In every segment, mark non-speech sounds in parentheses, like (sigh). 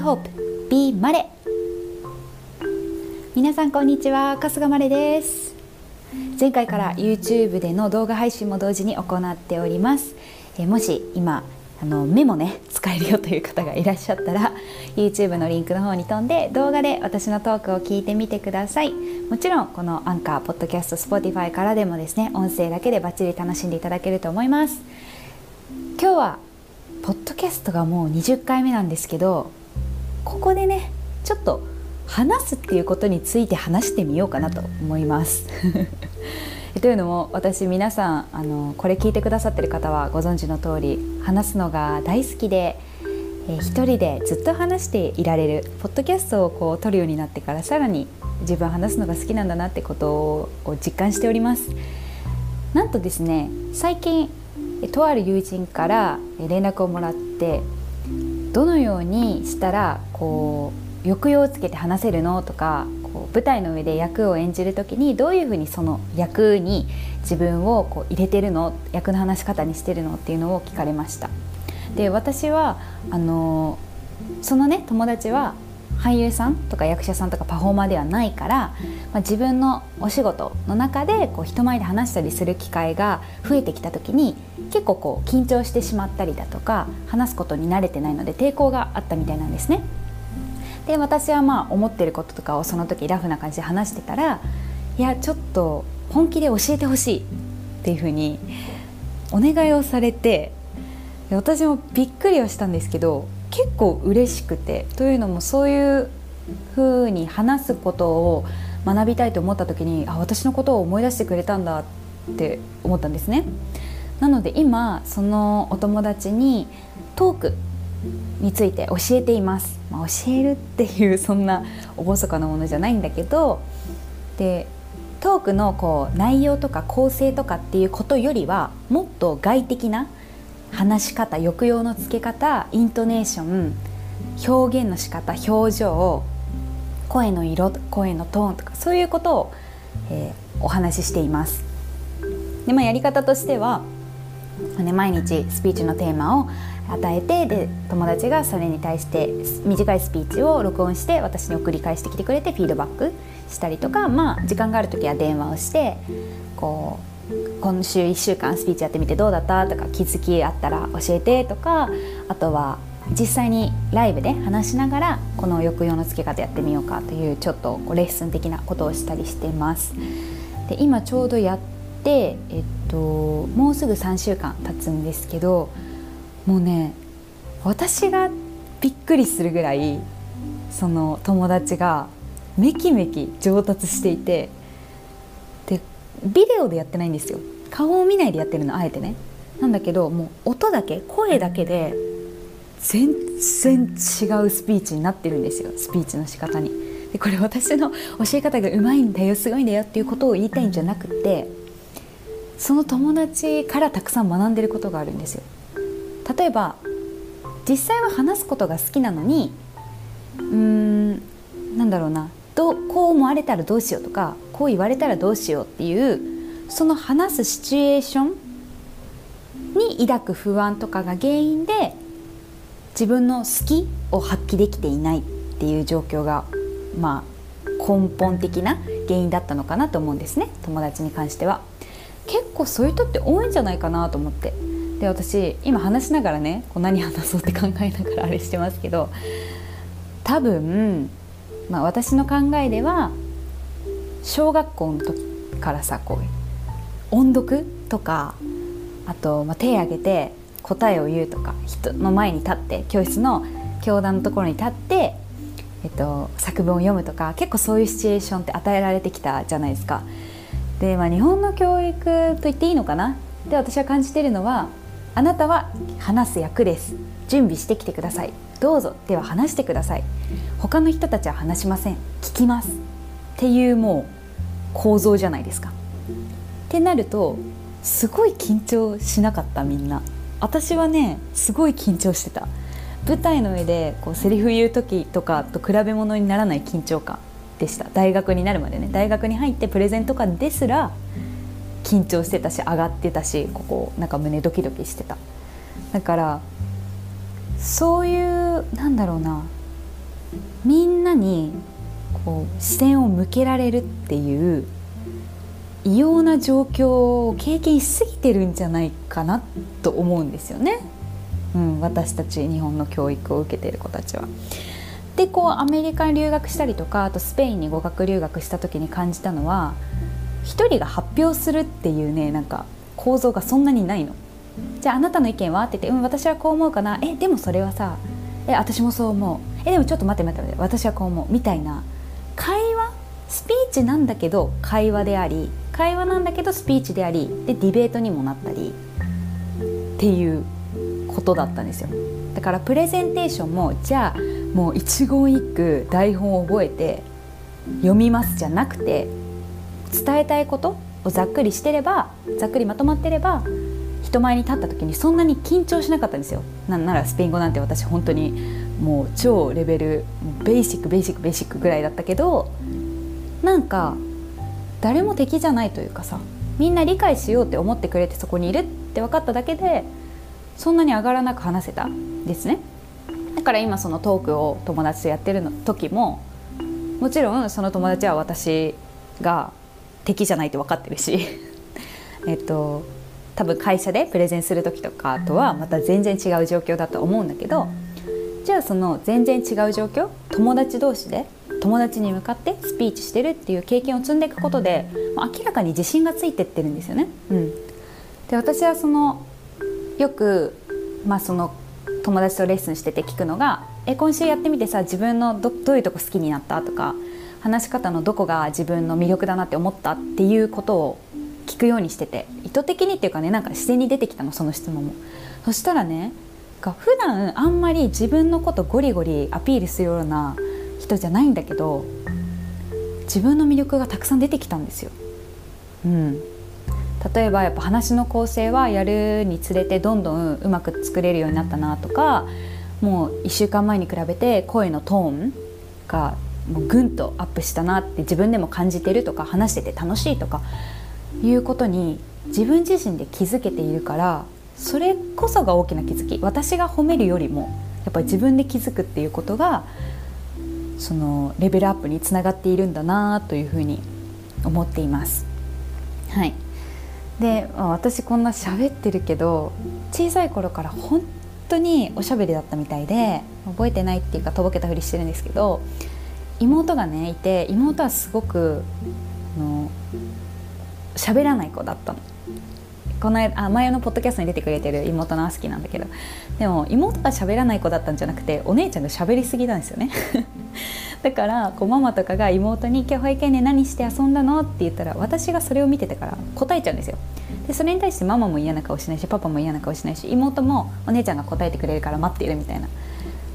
Hope Be マレ皆さんこんにちは春日まれです。前回から YouTube での動画配信も同時に行っております。えもし今あの目もね使えるよという方がいらっしゃったら YouTube のリンクの方に飛んで動画で私のトークを聞いてみてください。もちろんこのアンカー、ポッドキャスト、Spotify からでもですね音声だけでバッチリ楽しんでいただけると思います。今日はポッドキャストがもう20回目なんですけどここでねちょっと話すっていうことについて話してみようかなと思います。(laughs) というのも私皆さんあのこれ聞いてくださってる方はご存知の通り話すのが大好きで、えー、一人でずっと話していられるポッドキャストをこう撮るようになってからさらに自分話すのが好きなんだなってことを実感しております。なんとですね最近とある友人から連絡をもらってどのようにしたらこう抑揚をつけて話せるのとかこう舞台の上で役を演じる時にどういうふうにその役に自分をこう入れてるの役の話し方にしてるのっていうのを聞かれました。で私はあのそのね友達は俳優さんとか役者さんとかパフォーマーではないから、まあ、自分のお仕事の中でこう人前で話したりする機会が増えてきた時に結構こう緊張してしまったりだとか話すことに慣れてないので抵抗があったみたいなんですね。で私はまあ思ってることとかをその時ラフな感じで話してたらいやちょっと本気で教えてほしいっていうふうにお願いをされて私もびっくりはしたんですけど結構嬉しくてというのもそういうふうに話すことを学びたいと思った時にあ私のことを思い出してくれたんだって思ったんですね。なので今そのお友達にトークについて教えています、まあ、教えるっていうそんな厳かなものじゃないんだけどでトークのこう内容とか構成とかっていうことよりはもっと外的な話し方抑揚のつけ方イントネーション表現の仕方表情声の色声のトーンとかそういうことを、えー、お話ししています。でまあ、やり方としては、ね、毎日スピーチのテーマを与えてで友達がそれに対して短いスピーチを録音して私に送り返してきてくれてフィードバックしたりとか、まあ、時間がある時は電話をしてこう今週1週間スピーチやってみてどうだった？とか気づきあったら教えて？とかあとは実際にライブで話しながらこの抑揚のつけ方やってみようかというちょっとこうレッスン的なことをしたりしてます。で今ちょうどやって、えっと、もうすぐ3週間経つんですけどもうね私がびっくりするぐらいその友達がめきめき上達していてでビデオでやってないんですよ顔を見ないでやってるのあえてねなんだけどもう音だけ声だけで全然違うスピーチになってるんですよスピーチの仕方に。でこれ私の教え方がうまいんだよすごいんだよっていうことを言いたいんじゃなくてその友達からたくさん学んでることがあるんですよ。例えば実際は話すことが好きなのにうーんなんだろうなどこう思われたらどうしようとかこう言われたらどうしようっていうその話すシチュエーションに抱く不安とかが原因で自分の好きを発揮できていないっていう状況がまあ根本的な原因だったのかなと思うんですね。友達に関しては。結構そういう人って多いんじゃないかなと思って。で私今話しながらねこう何話そうって考えながらあれしてますけど多分まあ、私の考えでは小学校の時からさこう音読とかあと、まあ、手挙げて答えを言うとか人の前に立って教室の教壇のところに立って、えっと、作文を読むとか結構そういうシチュエーションって与えられてきたじゃないですか。で、まあ、日本の教育と言っていいのかな？で私は感じてるのはあなたは話す役です。準備してきてください。どうぞ。では話してください。他の人たちは話しません。聞きます。っていうもう構造じゃないですか。ってなるとすごい緊張しなかったみんな。私はねすごい緊張してた。舞台の上でこうセリフ言う時とかと比べ物にならない緊張感でした。大学になるまでね。大学に入ってプレゼントかですら緊張してたし上がってたしここなんか胸ドキドキしてた。だからそういうなんだろうな。みんなにこう視線を向けられるっていう異様な状況を経験しすぎてるんじゃないかなと思うんですよね、うん、私たち日本の教育を受けている子たちは。でこうアメリカに留学したりとかあとスペインに語学留学した時に感じたのは一人が発表するっていうねなんか構造がそんなにないの。じゃああなたの意見は？って言って「うん私はこう思うかな。えでもそれはさえ私もそう思う。えでもちょっと待って待って待って私はこう思う」みたいな。会ーチなんだけど会話であり会話なんだけどスピーチでありでディベートにもなったりっていうことだったんですよ。だからプレゼンテーションもじゃあもう一言一句台本を覚えて読みますじゃなくて伝えたいことをざっくりしてればざっくりまとまってれば人前に立った時にそんなに緊張しなかったんですよ。なんならスペイン語なんて私本当にもう超レベルベーシックベーシックベーシックぐらいだったけどなんか誰も敵じゃないというかさみんな理解しようって思ってくれてそこにいるって分かっただけでそんなに上がらなく話せたんですね。だから今そのトークを友達とやってるの時ももちろんその友達は私が敵じゃないって分かってるし (laughs) えっと多分会社でプレゼンする時とかとはまた全然違う状況だと思うんだけどじゃあその全然違う状況友達同士で友達に向かってスピーチしてるっていう経験を積んでいくことで明らかに自信がついてってるんですよね。うん、で私はそのよく、まあ、その友達とレッスンしてて聞くのが「え今週やってみてさ自分のどどういうとこ好きになった?」とか話し方のどこが自分の魅力だなって思ったっていうことを聞くようにしてて意図的にっていうかねなんか自然に出てきたのその質問も。そしたらね普段あんまり自分のことゴリゴリアピールするような人じゃないんだけど自分の魅力がたくさん出てきたんですよ。うん、例えばやっぱ話の構成はやるにつれてどんどんうまく作れるようになったなとかもう1週間前に比べて声のトーンがもうぐんとアップしたなって自分でも感じてるとか話してて楽しいとかいうことに自分自身で気づけているからそれこそが大きな気づき私が褒めるよりもやっぱり自分で気づくっていうことがそのレベルアップにつながっているんだなというふうに思っています。はい。で私こんな喋ってるけど小さい頃から本当におしゃべりだったみたいで覚えてないっていうかとぼけたふりしてるんですけど妹がねいて妹はすごくあの喋らない子だったの。この間あ前のポッドキャストに出てくれてる妹のアスキーなんだけどでも妹が喋らない子だったんじゃなくてお姉ちゃんが喋りすぎなんですよね。(laughs) だからこうママとかが妹に「今日保育園で何して遊んだの?」って言ったら私がそれを見ててから答えちゃうんですよ。でそれに対してママも嫌な顔しないしパパも嫌な顔しないし妹もお姉ちゃんが答えてくれるから待っているみたいな。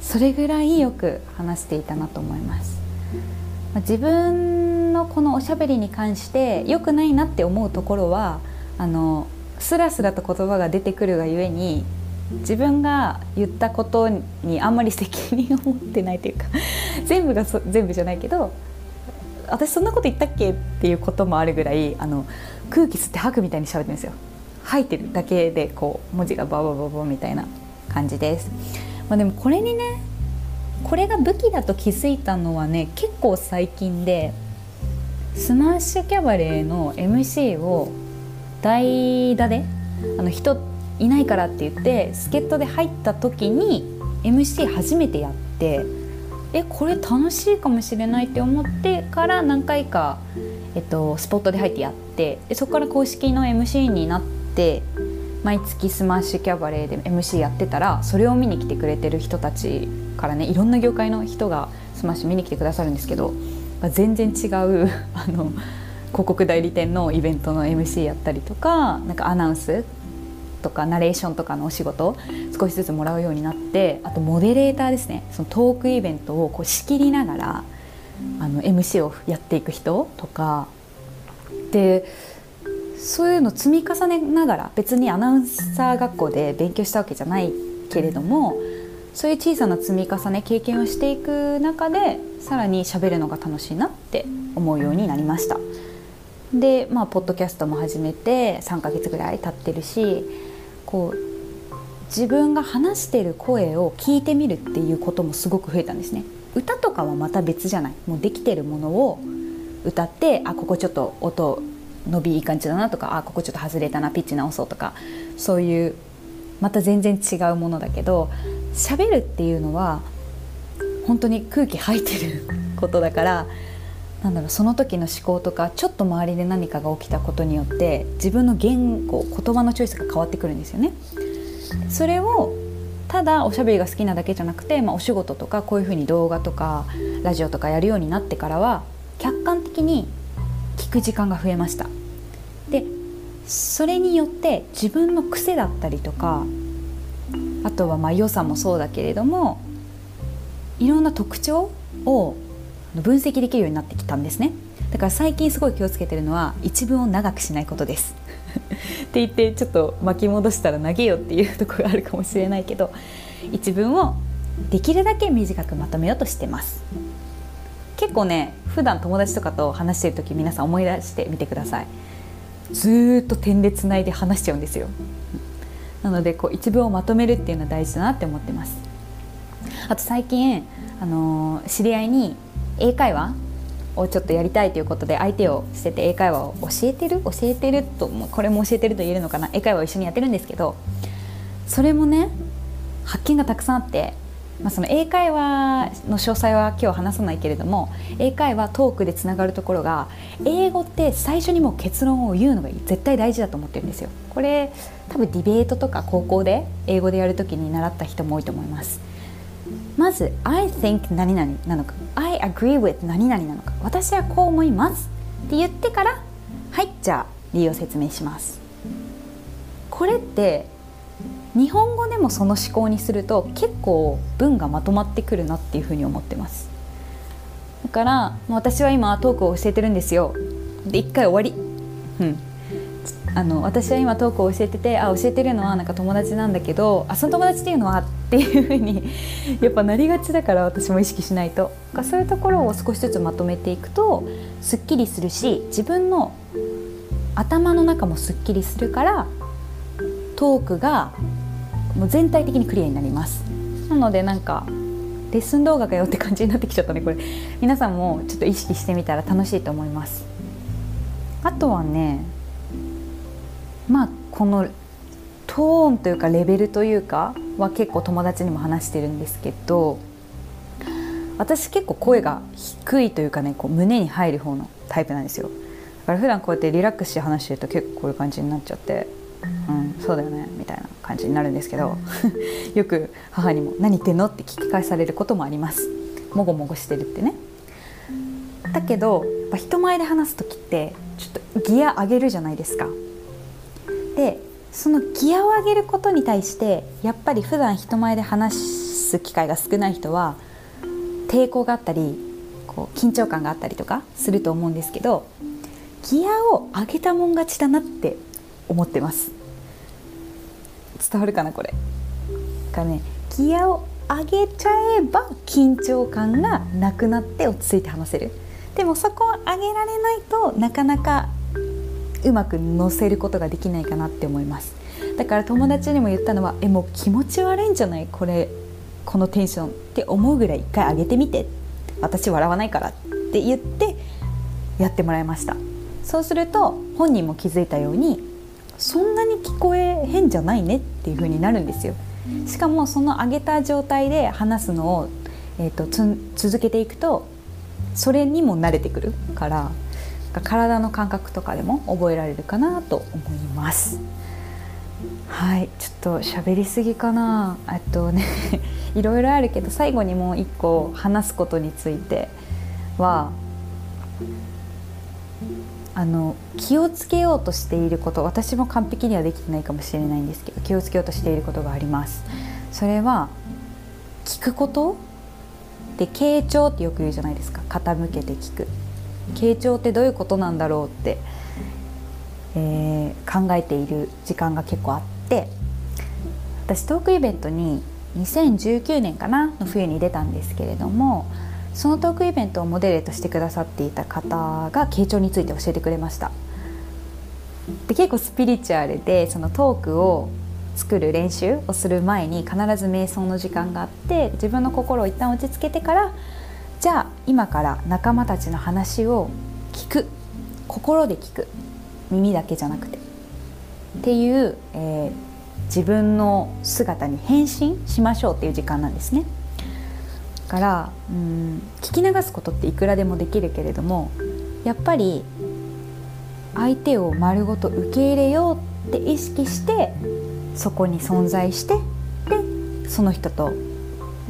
それぐらいよく話していたなと思います、まあ、自分のこのおしゃべりに関して良くないなって思うところはあのスラスラと言葉が出てくるがゆえに自分が言ったことにあんまり責任を持ってないというか全部が全部じゃないけど私そんなこと言ったっけっていうこともあるぐらいあの空気吸って吐くみたいに喋ってるんですよ。吐いてるだけでこう文字がババババみたいな感じです、まあ、でもこれにねこれが武器だと気づいたのはね結構最近でスマッシュキャバレーの MC を代打であの人いないからって言って助っ人で入った時に MC 初めてやってえこれ楽しいかもしれないって思ってから何回か、えっと、スポットで入ってやってでそこから公式の MC になって毎月スマッシュキャバレーで MC やってたらそれを見に来てくれてる人たちからねいろんな業界の人がスマッシュ見に来てくださるんですけど全然違う (laughs) あの広告代理店のイベントの MC やったりとかなんかアナウンスとかナレーションとかのお仕事少しずつもらうようになってあとモデレーターですねそのトークイベントをこう仕切りながらあの MC をやっていく人とかでそういうの積み重ねながら別にアナウンサー学校で勉強したわけじゃないけれどもそういう小さな積み重ね経験をしていく中でさらに喋るのが楽しいなって思うようになりました。でまあポッドキャストも始めて3ヶ月ぐらい経ってるしこう自分が話してる声を聞いてみるっていうこともすごく増えたんですね。歌とかはまた別じゃない。もうできてるものを歌ってあここちょっと音伸びいい感じだなとかあここちょっと外れたなピッチ直そうとかそういうまた全然違うものだけど喋るっていうのは本当に空気吐いてることだからなんだろうその時の思考とかちょっと周りで何かが起きたことによって自分の言語言葉のチョイスが変わってくるんですよね。それをただおしゃべりが好きなだけじゃなくて、まあ、お仕事とかこういうふうに動画とかラジオとかやるようになってからは客観的に聞く時間が増えましたでそれによって自分の癖だったりとかあとはまあ良さもそうだけれどもいろんな特徴を分析できるようになってきたんですね。だから最近すごい気をつけてるのは一文を長くしないことです。(laughs) って言ってちょっと巻き戻したら投げよっていうところがあるかもしれないけど一文をできるだけ短くまとめようとしてます。結構ね普段友達とかと話してる時皆さん思い出してみてください。ずっと点でつないで話しちゃうんですよ。なのでこう一文をまとめるっていうのは大事だなって思ってます。あと最近、あのー、知り合いに英会話をちょっとやりたいということで相手を捨てて英会話を教えてる？教えてるとこれも教えてると言えるのかな？英会話を一緒にやってるんですけどそれもね発見がたくさんあって、まあ、その英会話の詳細は今日話さないけれども英会話トークでつながるところが英語って最初にもう結論を言うのが絶対大事だと思ってるんですよ。これ多分ディベートとか高校で英語でやる時に習った人も多いと思います。まず「I think 何々」なのか「I agree with 何々」なのか「私はこう思います」って言ってから「はいじゃあ理由を説明します」これって日本語でもその思考にすると結構文がまとまってくるなっていうふうに思ってます。だから私は今トークを教えてるんですよ。で一回終わり。うん。あの私は今トークを教えててあ教えてるのはなんか友達なんだけどあその友達っていうのはっていうふうに (laughs) やっぱなりがちだから私も意識しないと。そういうところを少しずつまとめていくとすっきりするし自分の頭の中もすっきりするからトークがもう全体的にクリアになります。なのでなんかレッスン動画かよって感じになってきちゃったねこれ。皆さんもちょっと意識してみたら楽しいと思います。あとはねまあこのトーンというかレベルというかは結構友達にも話してるんですけど私結構声が低いというかねこう胸に入る方のタイプなんですよ。だから普段こうやってリラックスして話してると結構こういう感じになっちゃってうんそうだよねみたいな感じになるんですけど (laughs) よく母にも「何言ってんの?」って聞き返されることもあります。もごもごしてるってね。だけどやっぱ人前で話す時ってちょっとギア上げるじゃないですか。でそのギアを上げることに対してやっぱり普段人前で話す機会が少ない人は抵抗があったりこう緊張感があったりとかすると思うんですけどギアを上げたもん勝ちだなって思ってます。伝わるかなこれ。がねギアを上げちゃえば緊張感がなくなって落ち着いて話せる。でもそこを上げられないとなかなかうまく乗せることができないかなって思います。だから友達にも言ったのは「えもう気持ち悪いんじゃない？これこのテンション」って思うぐらい一回上げてみて。私笑わないからって言ってやってもらいました。そうすると本人も気づいたようにそんなに聞こえ変じゃないねっていう風になるんですよ。しかもその上げた状態で話すのを、えーと続けていくとそれにも慣れてくるから体の感覚とかでも覚えられるかなと思います。はい。ちょっと喋りすぎかな。えっとね (laughs) いろいろあるけど最後にもう一個話すことについてはあの気をつけようとしていること私も完璧にはできてないかもしれないんですけど気をつけようとしていることがあります。それは聞くこと？で傾聴ってよく言うじゃないですか。傾けて聞く。傾聴ってどういうことなんだろうって、えー、考えている時間が結構あって私トークイベントに2019年かなの冬に出たんですけれどもそのトークイベントをモデレートしてくださっていた方が傾聴について教えてくれました。で結構スピリチュアルでそのトークを作る練習をする前に必ず瞑想の時間があって自分の心を一旦落ち着けてからじゃあ今から仲間たちの話を聞く。心で聞く。耳だけじゃなくて。っていう、えー、自分の姿に変身しましょうっていう時間なんですね。からうん聞き流すことっていくらでもできるけれどもやっぱり相手を丸ごと受け入れようって意識してそこに存在してでその人と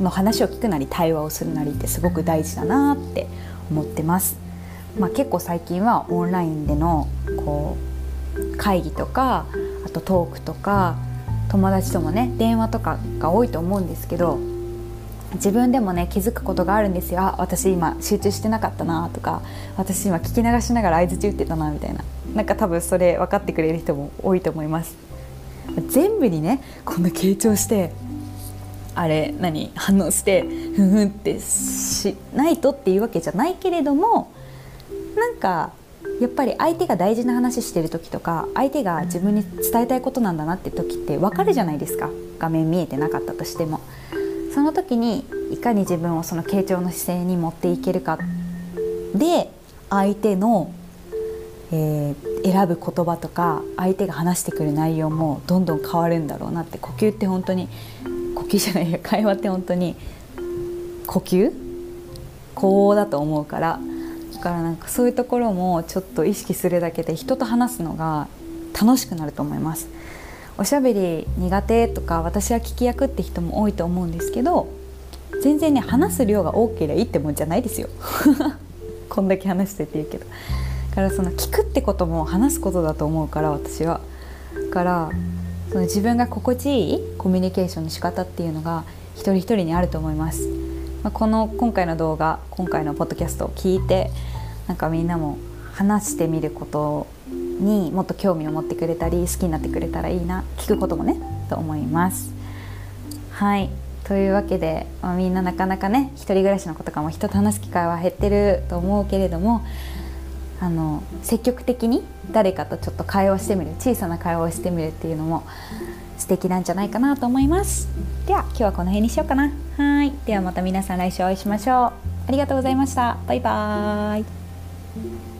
の話を聞くなり対話をするなりってすごく大事だなって思ってます。まあ、結構最近はオンラインでのこう会議とかあとトークとか友達ともね電話とかが多いと思うんですけど自分でもね気づくことがあるんですよ。あ私今集中してなかったなとか私今聞き流しながら相づち打ってたなみたいな。なんか多分それ分かってくれる人も多いと思います。全部にねこんな傾聴してあれ何反応してふんふんってしないとっていうわけじゃないけれどもなんかやっぱり相手が大事な話してる時とか相手が自分に伝えたいことなんだなって時って分かるじゃないですか。画面見えてなかったとしても。その時にいかに自分をその傾聴の姿勢に持っていけるか。で相手の、えー、選ぶ言葉とか相手が話してくる内容もどんどん変わるんだろうなって呼吸って本当に吸じゃないや会話って本当に。呼吸？こうだと思うから。だからなんかそういうところもちょっと意識するだけで人と話すのが楽しくなると思います。おしゃべり苦手とか私は聞き役って人も多いと思うんですけど全然ね話す量が多ければいいってもんじゃないですよ。(laughs) こんだけ話してって言うけど。だからその聞くってことも話すことだと思うから私は。だからその自分が心地いいコミュニケーションの仕方っていうのが一人一人にあると思います、まあ、この今回の動画今回のポッドキャストを聞いてなんかみんなも話してみることにもっと興味を持ってくれたり好きになってくれたらいいな聞くこともねと思います。はいというわけで、まあ、みんななかなかね一人暮らしの子とかも人と話す機会は減ってると思うけれどもあの積極的に誰かとちょっと会話してみる小さな会話をしてみるっていうのも素敵なんじゃないかなと思います。では今日はこの辺にしようかな。はい。ではまた皆さん来週お会いしましょう。ありがとうございました。バイバーイ。